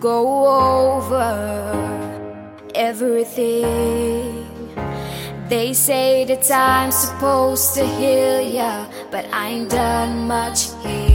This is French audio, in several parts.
go over everything. They say that time's supposed to heal ya, but I ain't done much here.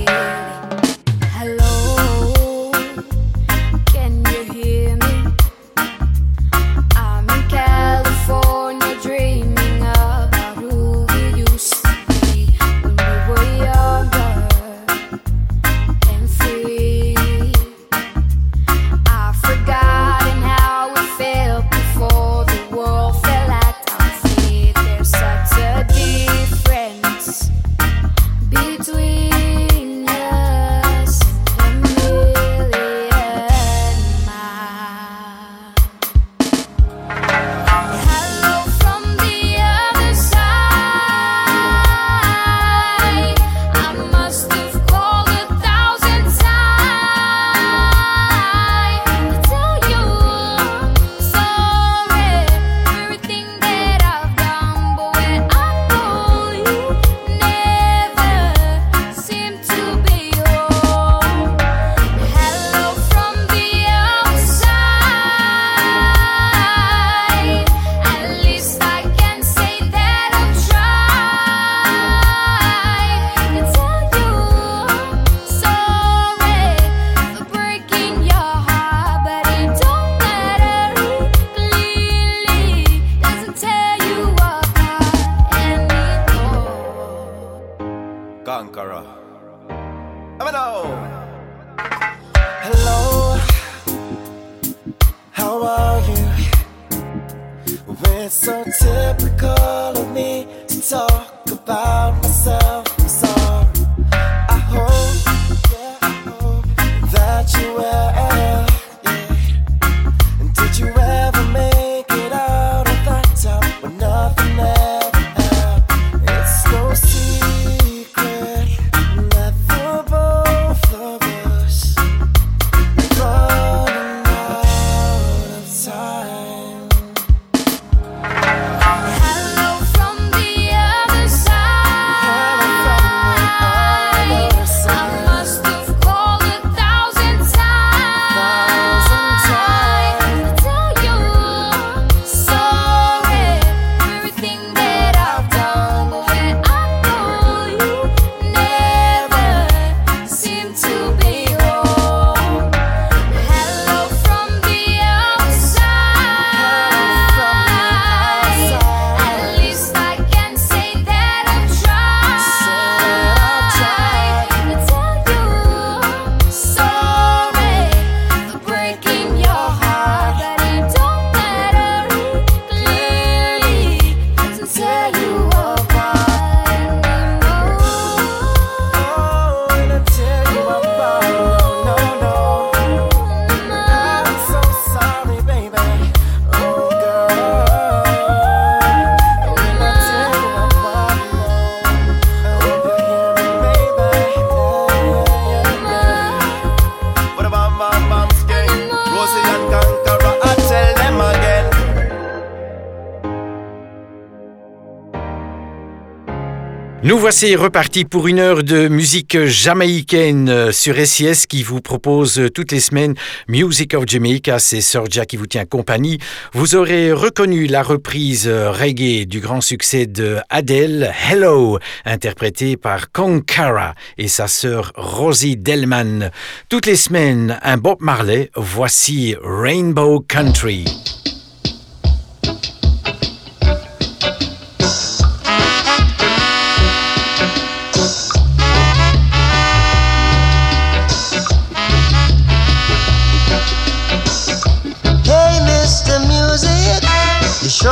Nous voici repartis pour une heure de musique jamaïcaine euh, sur SIS qui vous propose euh, toutes les semaines Music of Jamaica. C'est Sorja qui vous tient compagnie. Vous aurez reconnu la reprise euh, reggae du grand succès de Adele, Hello, interprétée par Konkara et sa sœur Rosie Delman. Toutes les semaines, un Bob Marley, voici Rainbow Country.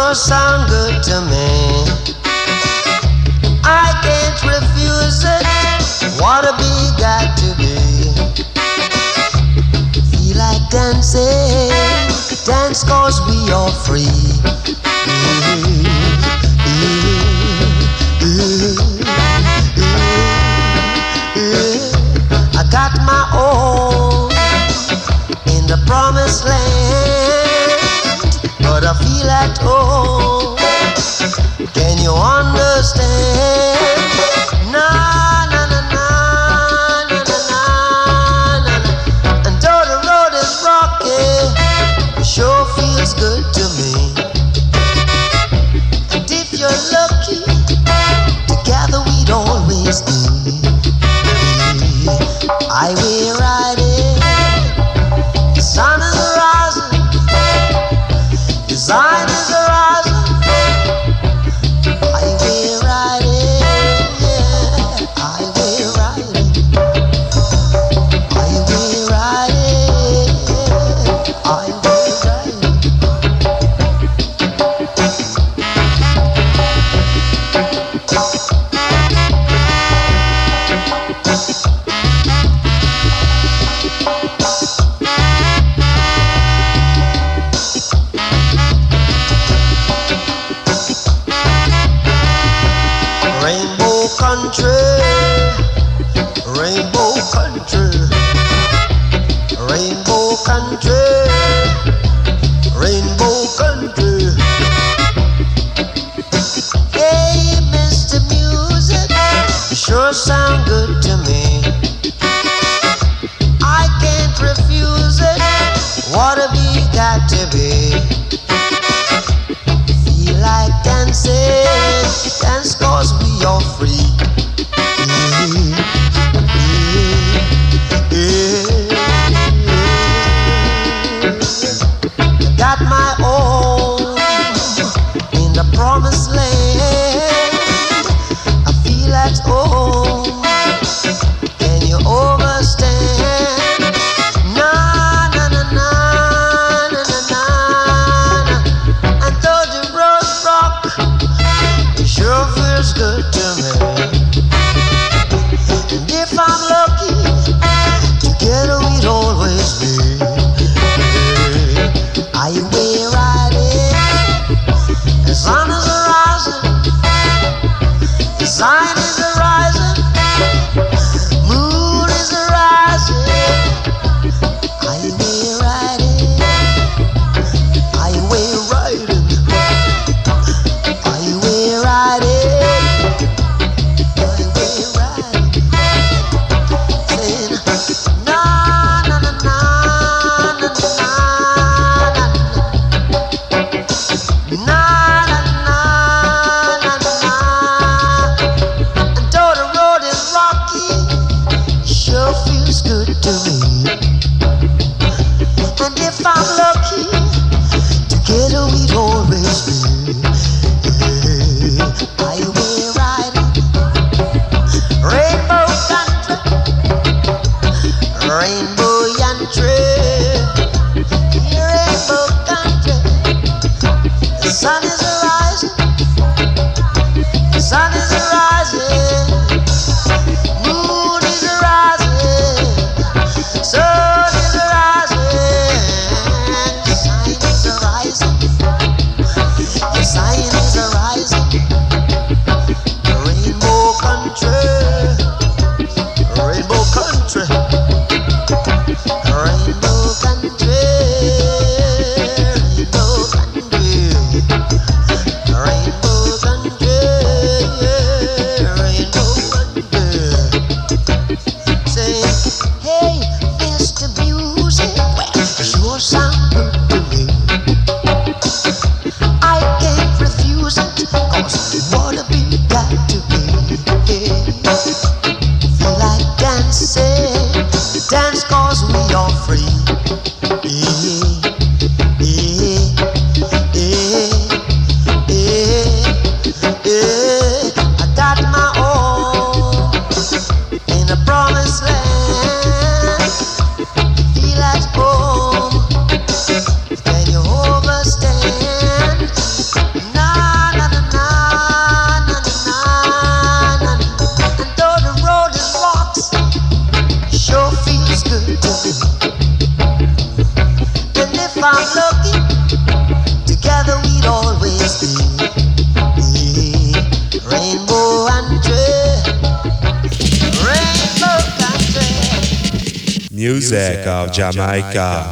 don't sound good to me. I can't refuse it. What to be got to be. Feel like dancing. Dance cause we are free. I got my own in the promised land, but I feel at home. Music of Jamaica.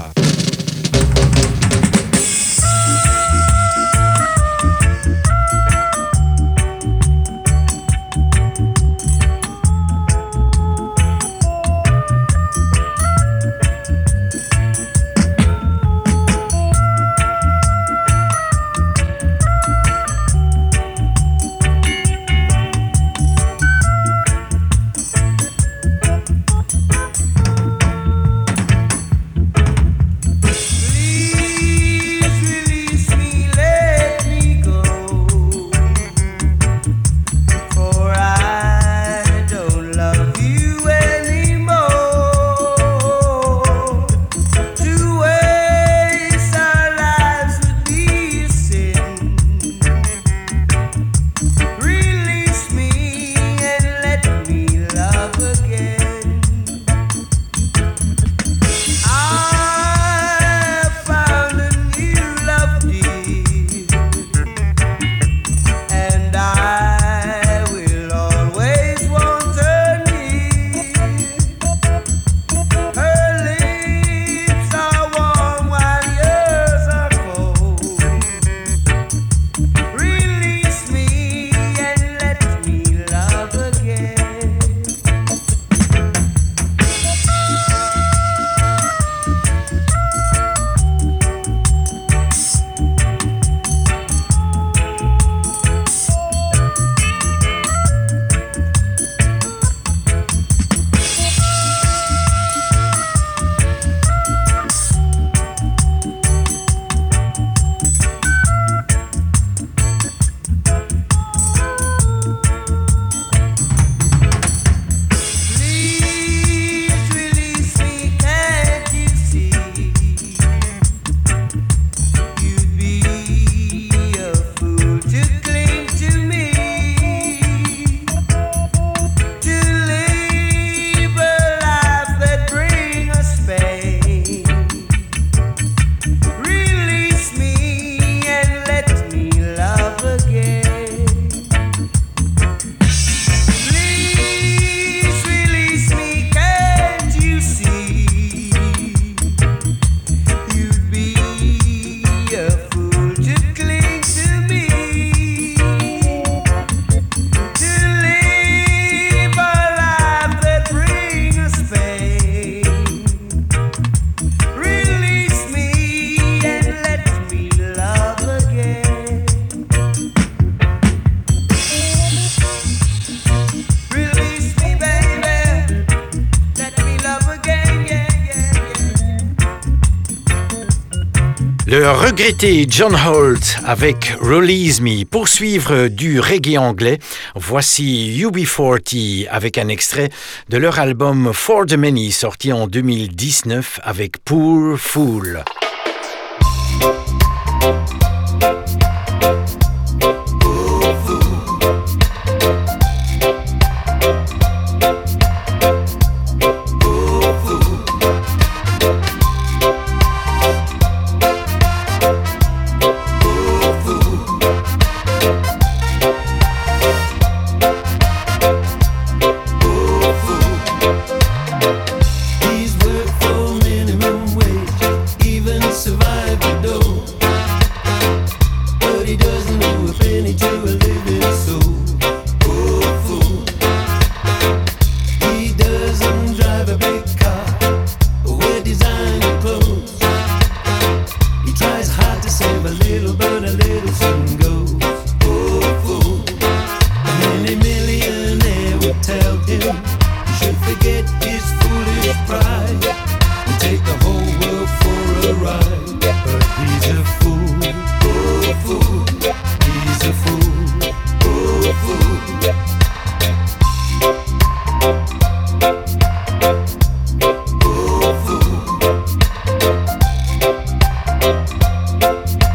Regretté John Holt avec Release Me. Poursuivre du reggae anglais, voici UB40 avec un extrait de leur album For the Many sorti en 2019 avec Poor Fool. Thank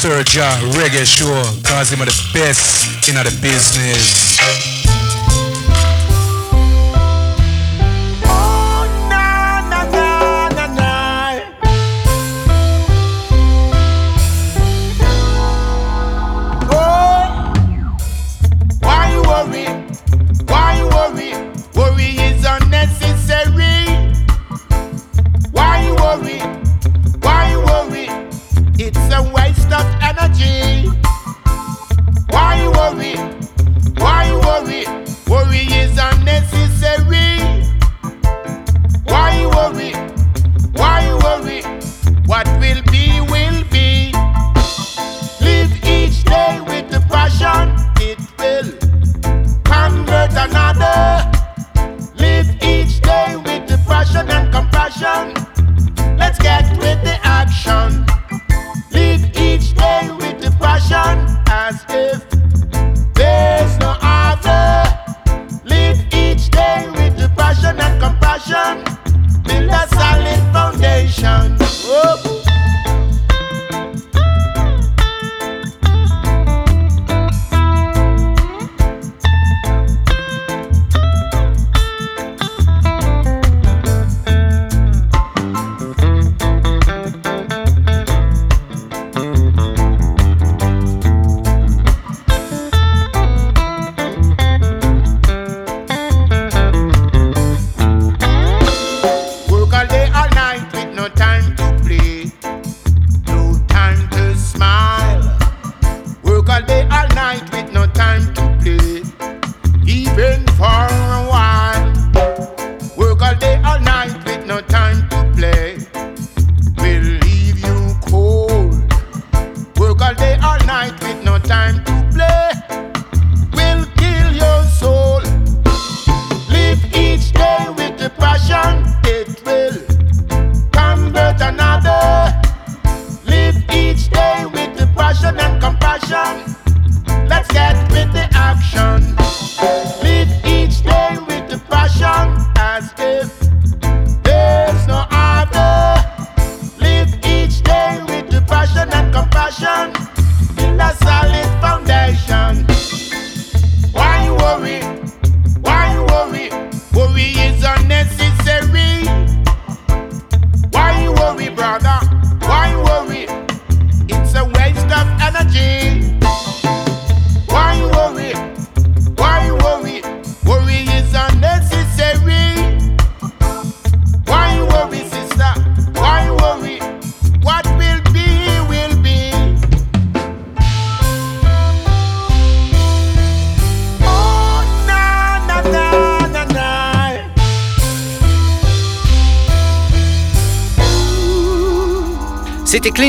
Sir John Reggae sure, cause him are the best in the business.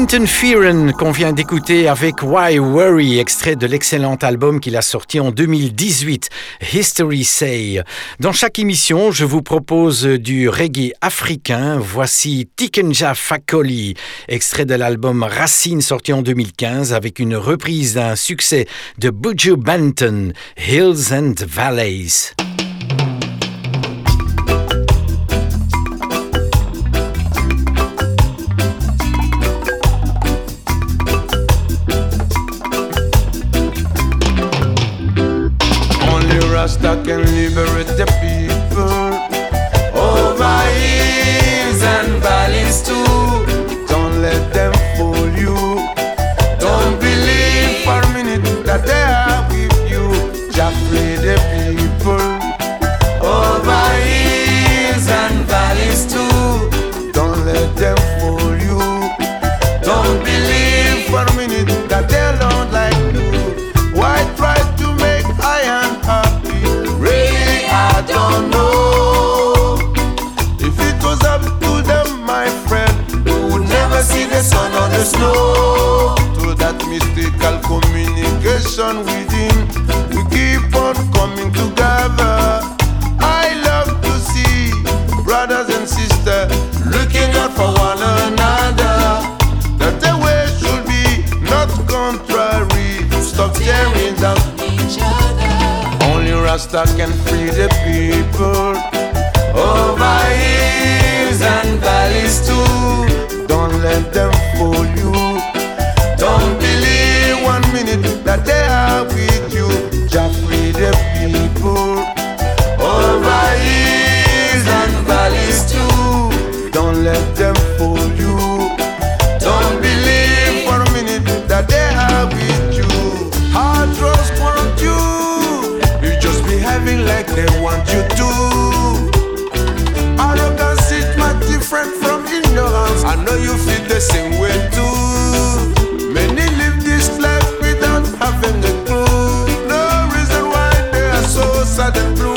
Clinton Fearon qu'on vient d'écouter avec Why Worry, extrait de l'excellent album qu'il a sorti en 2018, History Say. Dans chaque émission, je vous propose du reggae africain. Voici Tikenja Fakoli, extrait de l'album Racine sorti en 2015 avec une reprise d'un succès de Buju Banton, Hills and Valleys. stuck in Same way too. Many live this life without having a clue. No reason why they are so sad and blue.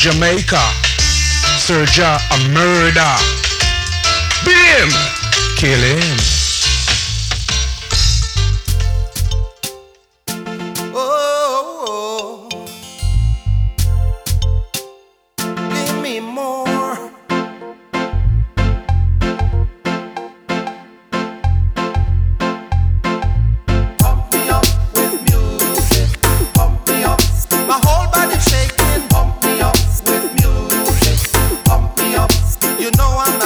Jamaica. Sergio a murder. Beat him. Kill him. You know I'm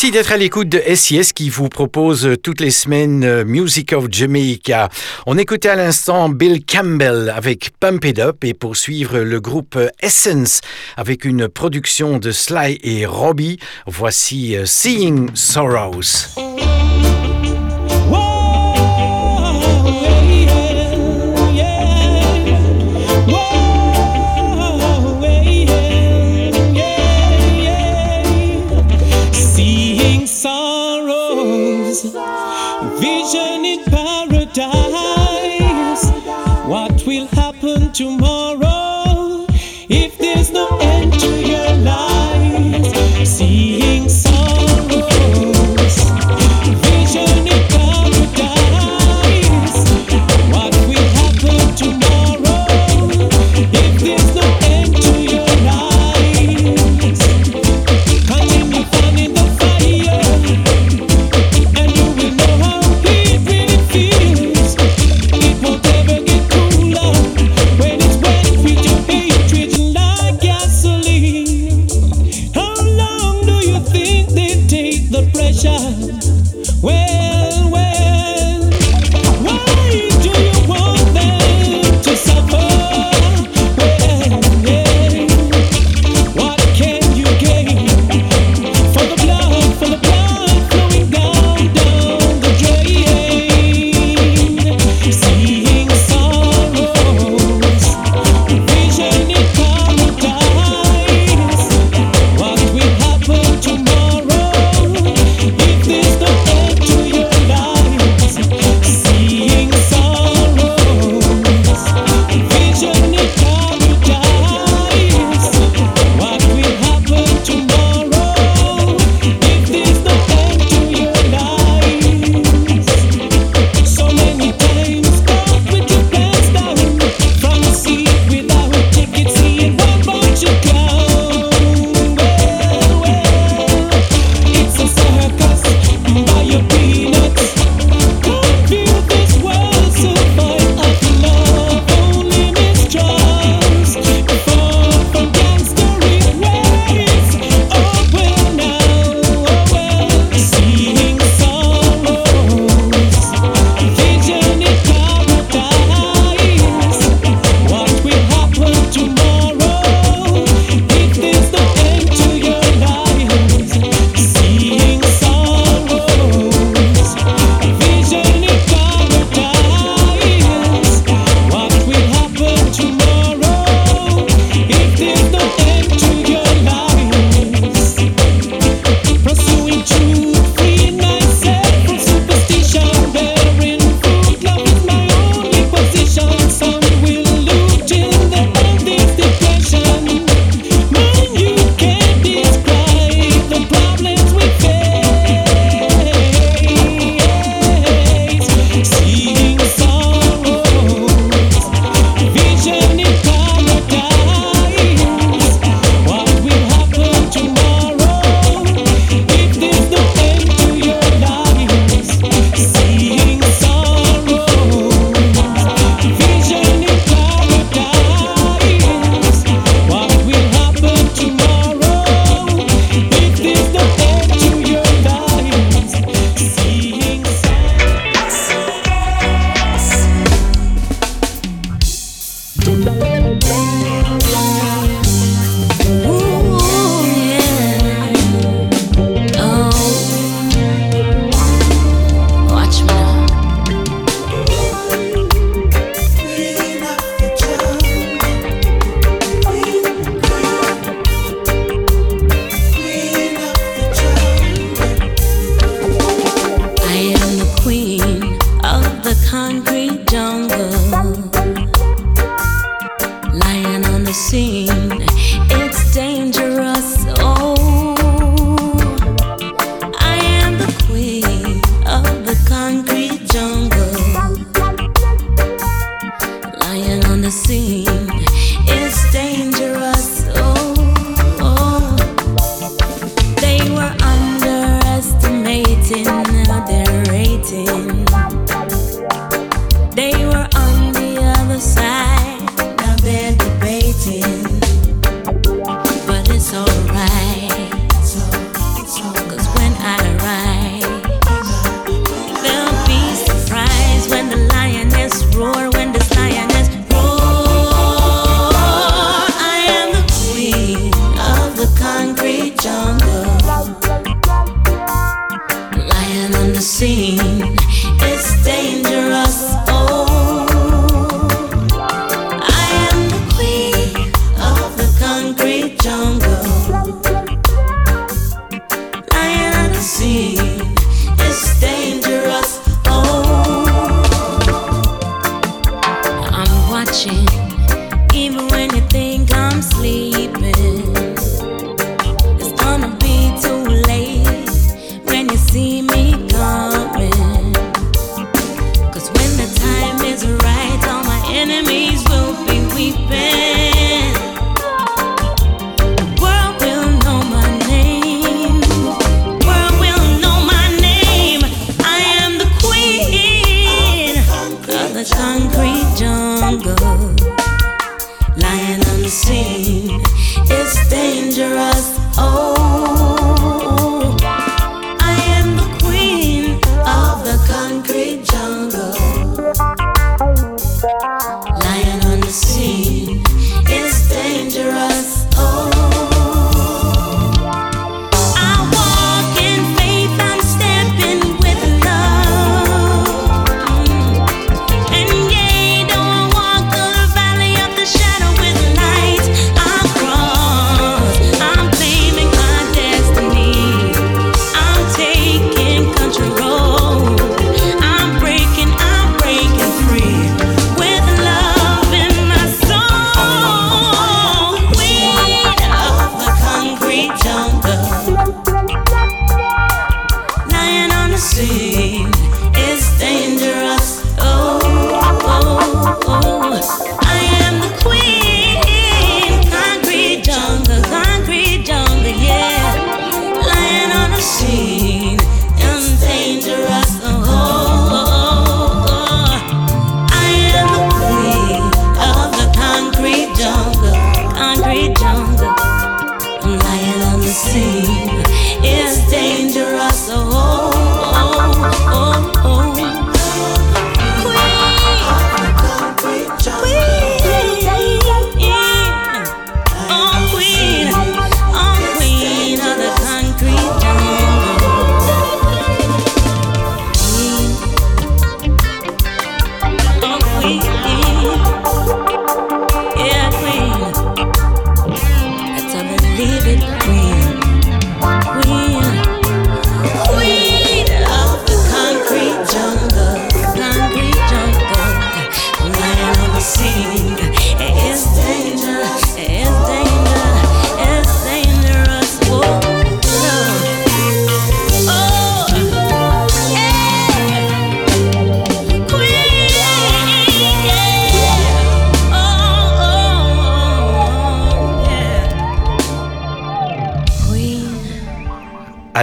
Merci d'être à l'écoute de SIS qui vous propose euh, toutes les semaines euh, Music of Jamaica. On écoutait à l'instant Bill Campbell avec Pump It Up et poursuivre le groupe euh, Essence avec une production de Sly et Robbie. Voici Seeing Sorrows.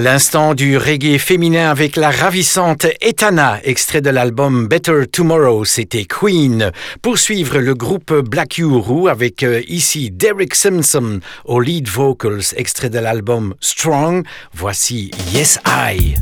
l'instant du reggae féminin avec la ravissante Etana, extrait de l'album Better Tomorrow, c'était Queen. Poursuivre le groupe Black Uhuru avec euh, ici Derek Simpson au lead vocals, extrait de l'album Strong. Voici Yes I.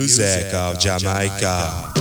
music of Jamaica.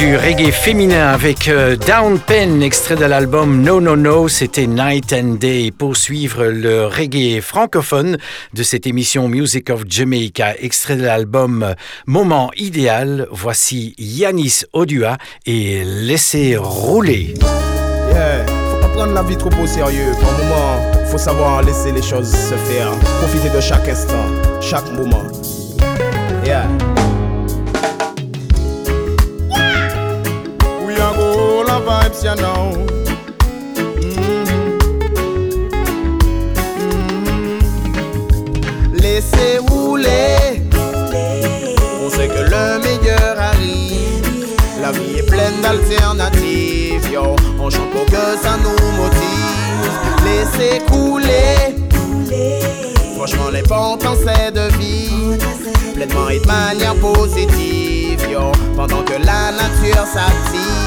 Du reggae féminin avec euh, Down Pen, extrait de l'album No No No, c'était Night and Day. Pour suivre le reggae francophone de cette émission Music of Jamaica, extrait de l'album Moment idéal, voici Yanis Odua et Laissez rouler. Yeah, faut pas prendre la vie trop au sérieux. Par moment, faut savoir laisser les choses se faire. Profiter de chaque instant, chaque moment. Yeah. You know. Laissez rouler. On sait que le meilleur arrive. La vie est pleine d'alternatives, yo. On chante pour que ça nous motive. Laissez couler. Franchement, l'important c'est de vivre pleinement et de manière positive, yo. Pendant que la nature s'active.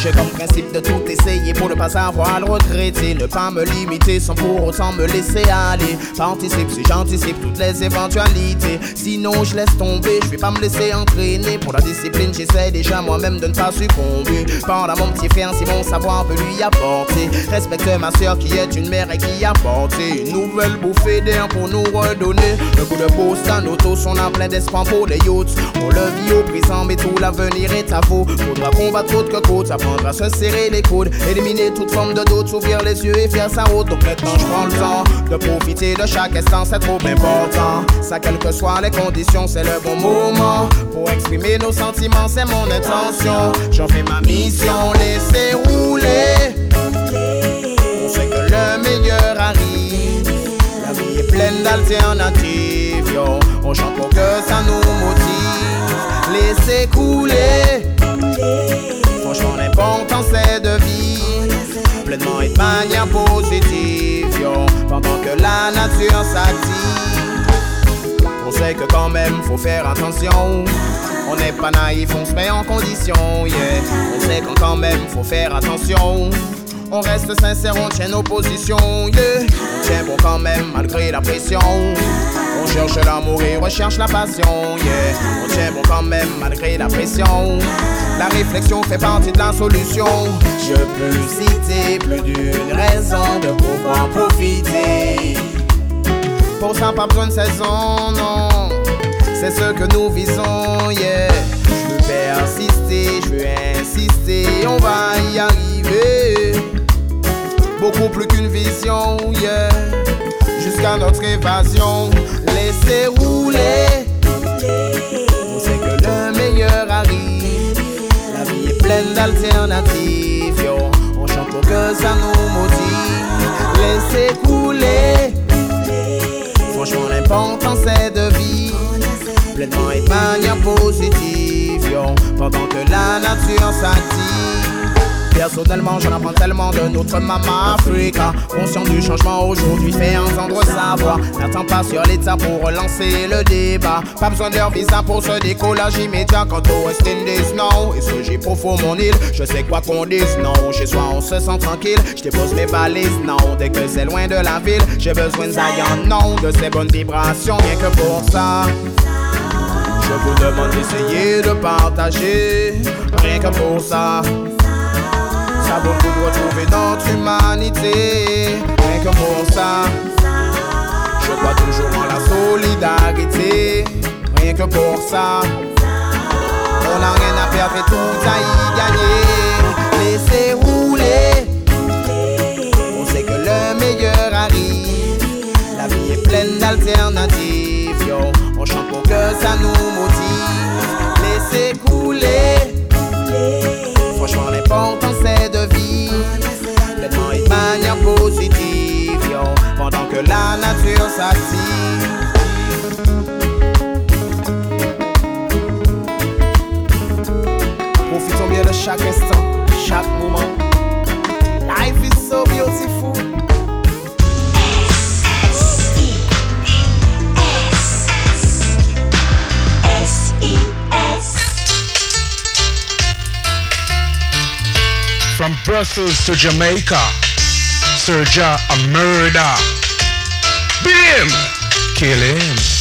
J'ai comme principe de tout essayer pour ne pas savoir le regretter. Ne pas me limiter sans pour autant me laisser aller. Participe si j'anticipe toutes les éventualités. Sinon, je laisse tomber, je vais pas me laisser entraîner. Pour la discipline, j'essaie déjà moi-même de ne pas succomber. Pendant mon petit frère, si mon savoir peut lui apporter. Respecte ma soeur qui est une mère et qui a porté une nouvelle bouffée d'air pour nous redonner. Le coup de pouce à nos tous, on a plein d'espoir pour les youths. On le vit au présent, mais tout l'avenir est à vous. Faudra combattre autre que côte, à se serrer les coudes, éliminer toute forme de doute, s'ouvrir les yeux et faire sa route. Donc maintenant, je prends le temps de profiter de chaque instant, c'est trop important. Ça, quelles que soient les conditions, c'est le bon moment pour exprimer nos sentiments, c'est mon intention. J'en fais ma mission, laissez rouler. On sait que le meilleur arrive. La vie est pleine d'alternatives, yo. On chante pour que ça nous motive. Laissez couler. Franchement, l'important c'est de vivre pleinement et de manière positive. Pendant que la nature s'active. On sait que quand même faut faire attention. On n'est pas naïf, on se met en condition, yeah. On sait qu'on quand même faut faire attention. On reste sincère, on tient nos positions, yeah. On tient bon quand même malgré la pression. On cherche l'amour et recherche la passion, yeah. On tient bon quand même malgré la pression. La réflexion fait partie de la solution. Je peux citer plus d'une raison de pouvoir profiter. Pour ça, pas besoin de saison, non. C'est ce que nous visons, yeah. Je veux persister, je veux insister, on va y arriver. Beaucoup plus qu'une vision, yeah. Jusqu'à notre évasion, laissez rouler. On sait que le meilleur arrive. La vie est pleine d'alternatives. On chante pour que ça nous motive. Laissez couler. Franchement, l'important c'est de vivre pleinement et de manière positive. Pendant que la nature s'active. Personnellement, j'en apprends tellement de notre maman Africa. Conscient du changement aujourd'hui, fait entendre sa voix. N'attends pas sur l'état pour relancer le débat. Pas besoin de leur visa pour ce décollage immédiat. Quant au West Indies, non. Et ce j'ai profond mon île. Je sais quoi qu'on dise, non. Chez soi, on se sent tranquille. Je dépose mes valises, non. Dès que c'est loin de la ville, j'ai besoin de non. De ces bonnes vibrations, rien que pour ça. Je vous demande d'essayer de partager, rien que pour ça. Retrouver notre humanité, rien que pour ça. Je crois toujours en la solidarité, rien que pour ça. On n'a rien à perdre et tout à y gagner. Laissez rouler, on sait que le meilleur arrive. La vie est pleine d'alternatives. On chante pour que ça nous motive. Laissez couler. Franchement, l'important que la nature s'active. Profitons bien de chaque instant, chaque moment. Life is so beautiful. From Brussels to Jamaica, Serja a murder. Beat him, kill him.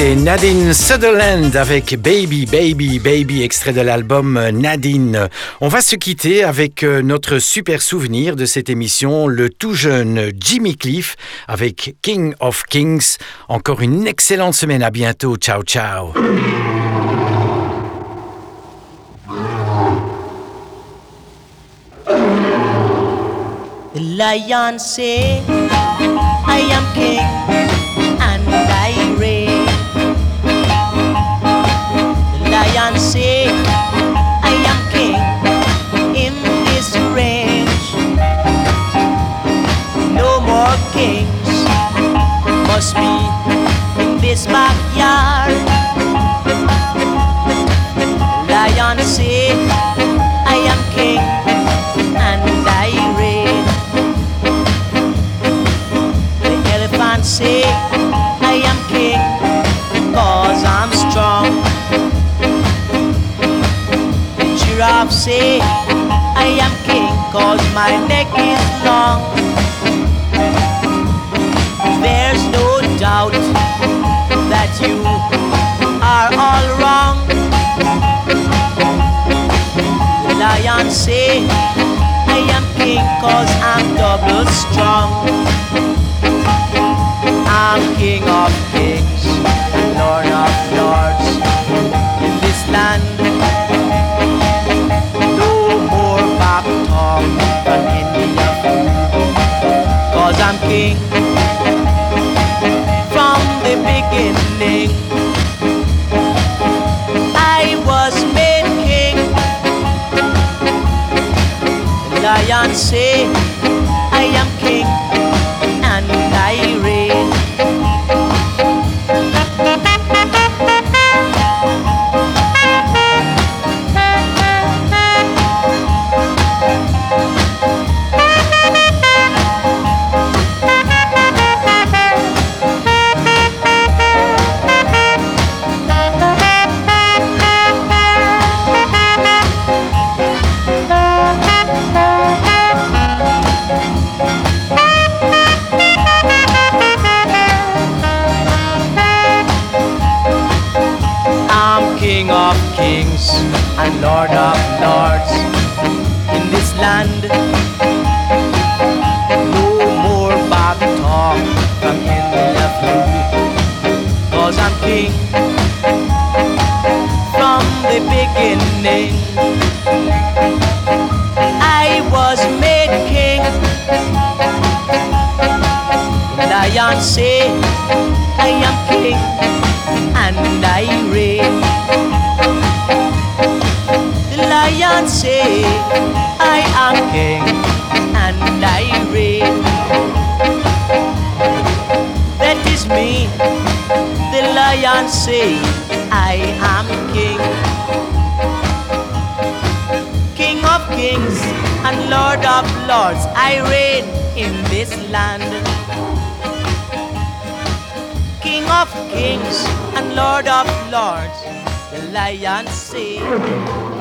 Nadine Sutherland avec Baby, Baby, Baby, extrait de l'album Nadine. On va se quitter avec euh, notre super souvenir de cette émission, le tout jeune Jimmy Cliff avec King of Kings. Encore une excellente semaine, à bientôt, ciao ciao. Say, I am king in this range. No more kings must be in this backyard. Giraffe say, I am king, cause my neck is long. There's no doubt that you are all wrong. The lion say, I am king cause I'm double strong. I'm king of kings, lord of lords in this land. Beginning. Kings and